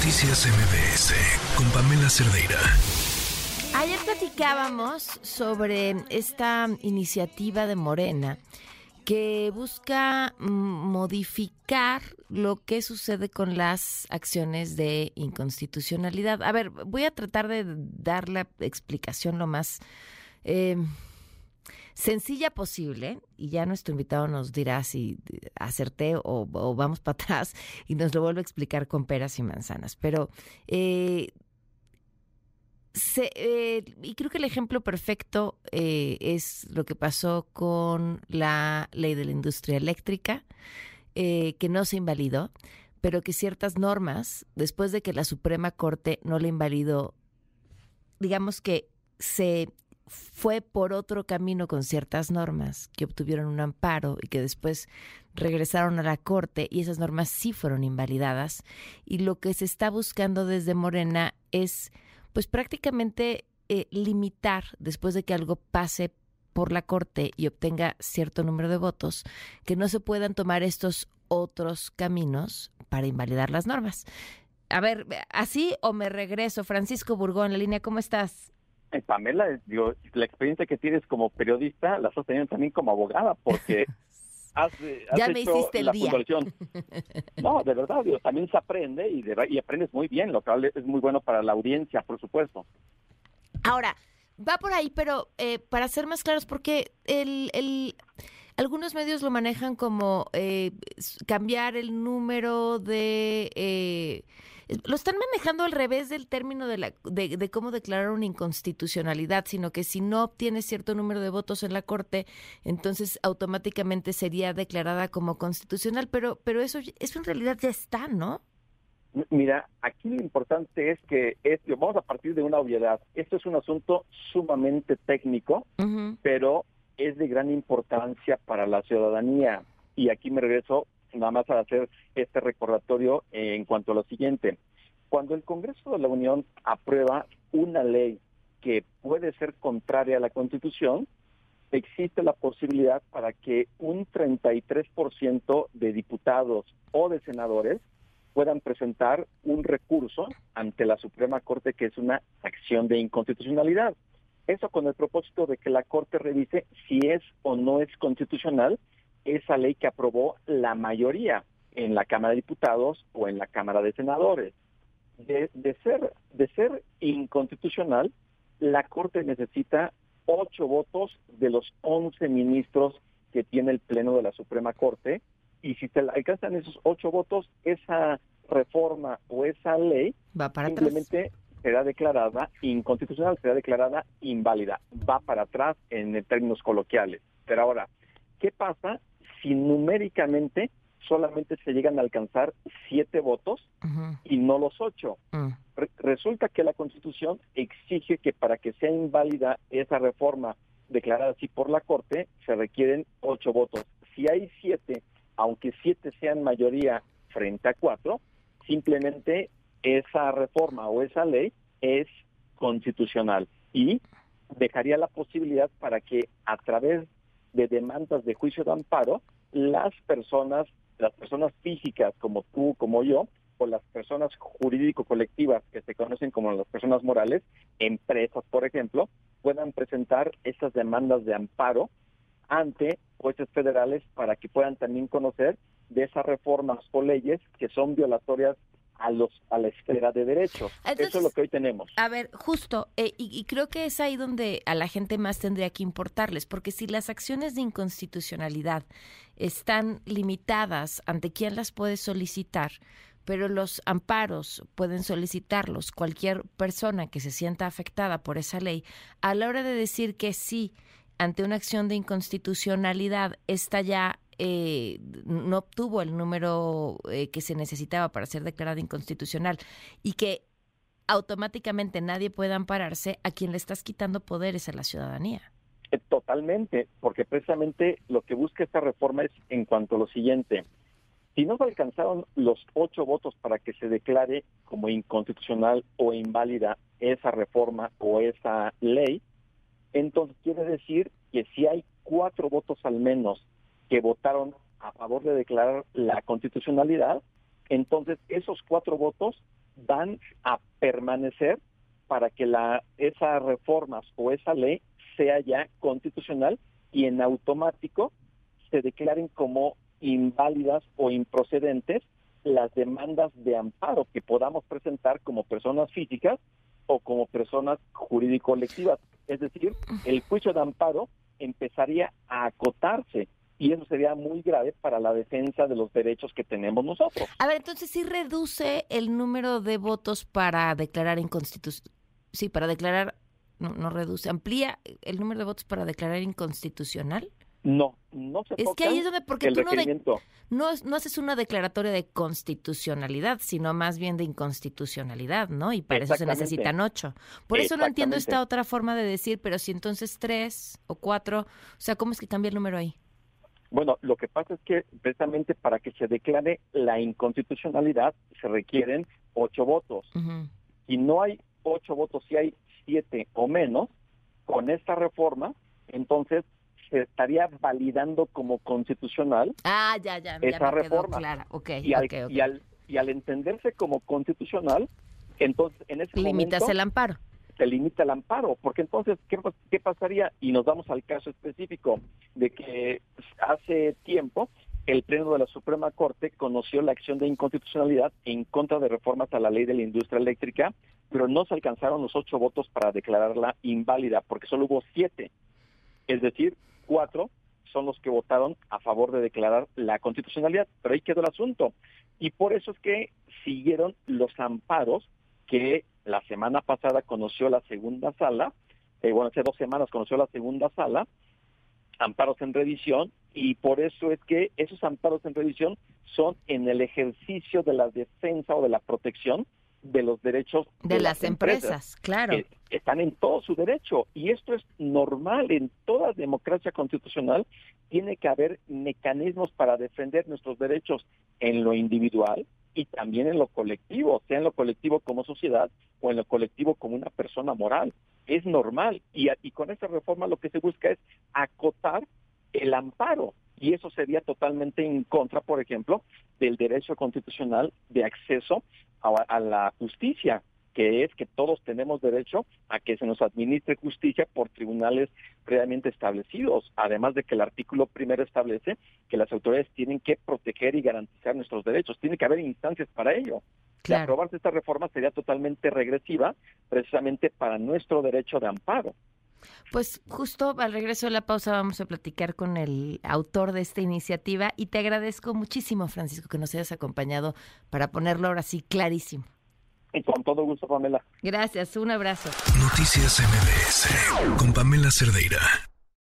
Noticias MBS con Pamela Cerdeira. Ayer platicábamos sobre esta iniciativa de Morena que busca mm, modificar lo que sucede con las acciones de inconstitucionalidad. A ver, voy a tratar de dar la explicación lo más eh, sencilla posible y ya nuestro invitado nos dirá si acerté o, vamos para atrás y nos lo vuelve a explicar con peras y manzanas. Pero eh, eh, y creo que el ejemplo perfecto eh, es lo que pasó con la ley de la industria eléctrica, que no se invalidó, pero que ciertas normas, después de que la Suprema Corte no la invalidó, digamos que se fue por otro camino con ciertas normas que obtuvieron un amparo y que después regresaron a la corte y esas normas sí fueron invalidadas y lo que se está buscando desde Morena es pues prácticamente eh, limitar después de que algo pase por la corte y obtenga cierto número de votos que no se puedan tomar estos otros caminos para invalidar las normas. A ver, así o me regreso. Francisco Burgón, la línea, ¿cómo estás? Eh, Pamela, digo, la experiencia que tienes como periodista la estás teniendo también como abogada, porque has, eh, ya me hiciste el día. No, de verdad, digo, también se aprende y, y aprendes muy bien, lo cual es muy bueno para la audiencia, por supuesto. Ahora, va por ahí, pero eh, para ser más claros, porque el, el, algunos medios lo manejan como eh, cambiar el número de... Eh, lo están manejando al revés del término de, la, de, cómo declarar una inconstitucionalidad, sino que si no obtiene cierto número de votos en la Corte, entonces automáticamente sería declarada como constitucional, pero, pero eso, eso en realidad ya está, ¿no? Mira, aquí lo importante es que vamos a partir de una obviedad. Esto es un asunto sumamente técnico, pero es de gran importancia para la ciudadanía. Y aquí me regreso nada más a hacer este recordatorio en cuanto a lo siguiente. Cuando el Congreso de la Unión aprueba una ley que puede ser contraria a la Constitución, existe la posibilidad para que un 33% de diputados o de senadores puedan presentar un recurso ante la Suprema Corte que es una acción de inconstitucionalidad. Eso con el propósito de que la Corte revise si es o no es constitucional esa ley que aprobó la mayoría en la Cámara de Diputados o en la Cámara de Senadores. De, ser, de ser inconstitucional, la Corte necesita ocho votos de los once ministros que tiene el Pleno de la Suprema Corte y si se alcanzan esos ocho votos, esa reforma o esa ley Va para simplemente será declarada inconstitucional, será declarada inválida, va para atrás en términos coloquiales. Pero ahora, ¿qué pasa si numéricamente solamente se llegan a alcanzar siete votos y no los ocho. Mm. resulta que la Constitución exige que para que sea inválida esa reforma declarada así por la Corte, se requieren ocho votos. Si hay siete, aunque siete sean mayoría frente a cuatro, simplemente esa reforma o esa ley es constitucional y dejaría la posibilidad para que a través de demandas de juicio de amparo, las personas, las personas físicas como tú, como yo, o las personas jurídico-colectivas que se conocen como las personas morales, empresas, por ejemplo, puedan presentar esas demandas de amparo ante jueces federales para que puedan también conocer de esas reformas o leyes que son violatorias a los a la esfera de derechos. Eso es lo que hoy tenemos. A ver, justo, eh, y, creo que es ahí donde a la gente más tendría que importarles, porque si las acciones de inconstitucionalidad están limitadas ante quién las puede solicitar, pero los amparos pueden solicitarlos cualquier persona que se sienta afectada por esa ley, a la hora de decir que sí ante una acción de inconstitucionalidad está ya eh, no obtuvo el número eh, que se necesitaba para ser declarada inconstitucional y que automáticamente nadie puede ampararse, a quien le estás quitando poderes a la ciudadanía. Eh, totalmente, porque precisamente lo que busca esta reforma es en cuanto a lo siguiente. Si no se alcanzaron los ocho votos para que se declare como inconstitucional o inválida esa reforma o esa ley, entonces quiere decir que si hay cuatro votos al menos que votaron a favor de declarar la constitucionalidad, entonces esos cuatro votos van a permanecer para que la, esas reformas o esa ley sea ya constitucional y en automático se declaren como inválidas o improcedentes las demandas de amparo que podamos presentar como personas físicas o como personas jurídico-colectivas. Es decir, el juicio de amparo empezaría a acotarse y eso sería muy grave para la defensa de los derechos que tenemos nosotros. A ver, entonces sí reduce el número de votos para declarar inconstitucional. Sí, para declarar, no, no reduce, amplía el número de votos para declarar inconstitucional. No, no se Es que ahí es donde, porque tú no, de- no, no haces una declaratoria de constitucionalidad, sino más bien de inconstitucionalidad, ¿no? Y para eso se necesitan ocho. Por eso no entiendo esta otra forma de decir, pero si entonces tres o cuatro, o sea, ¿cómo es que cambia el número ahí? Bueno, lo que pasa es que precisamente para que se declare la inconstitucionalidad se requieren ocho votos. Ujú. y no hay ocho votos, si hay siete o menos, con esta reforma, entonces se estaría validando como constitucional Ah, ya, ya, ya Esa me quedó reforma. clara. Ok, y al, ok, ok. y al y al entenderse como constitucional, entonces en ese Limitas momento el amparo. Se limita el amparo, porque entonces ¿qué, qué pasaría? Y nos vamos al caso específico de que hace tiempo el Pleno de la Suprema Corte conoció la acción de inconstitucionalidad en contra de reformas a la ley de la industria eléctrica, pero no se alcanzaron los ocho votos para declararla inválida, porque solo hubo siete. Es decir, cuatro son los que votaron a favor de declarar la constitucionalidad, pero ahí quedó el asunto. Y por eso es que siguieron los amparos que la semana pasada conoció la segunda sala, eh, bueno, hace dos semanas conoció la segunda sala, amparos en revisión, y por eso es que esos amparos en revisión son en el ejercicio de la defensa o de la protección de los derechos De, las empresas, claro. están en todo su derecho y esto es normal en toda democracia constitucional tiene que haber mecanismos para defender nuestros derechos en lo individual y también en lo colectivo, sea en lo colectivo como sociedad o en lo colectivo como una persona moral. Es normal. Y, y con esta reforma lo que se busca es acotar el amparo. Y eso sería totalmente en contra, por ejemplo, del derecho constitucional de acceso a la justicia, que es que todos tenemos derecho a que se nos administre justicia por tribunales previamente establecidos, además de que el artículo primero establece que las autoridades tienen que proteger y garantizar nuestros derechos, tiene que haber instancias para ello. Claro. aprobarse esta reforma sería totalmente regresiva precisamente para nuestro derecho de amparo. Pues justo al regreso de la pausa vamos a platicar con el autor de esta iniciativa y te agradezco muchísimo, Francisco, que nos hayas acompañado para ponerlo ahora sí clarísimo. Y con todo gusto, Pamela. Gracias, un abrazo. Noticias MBS con Pamela Cerdeira.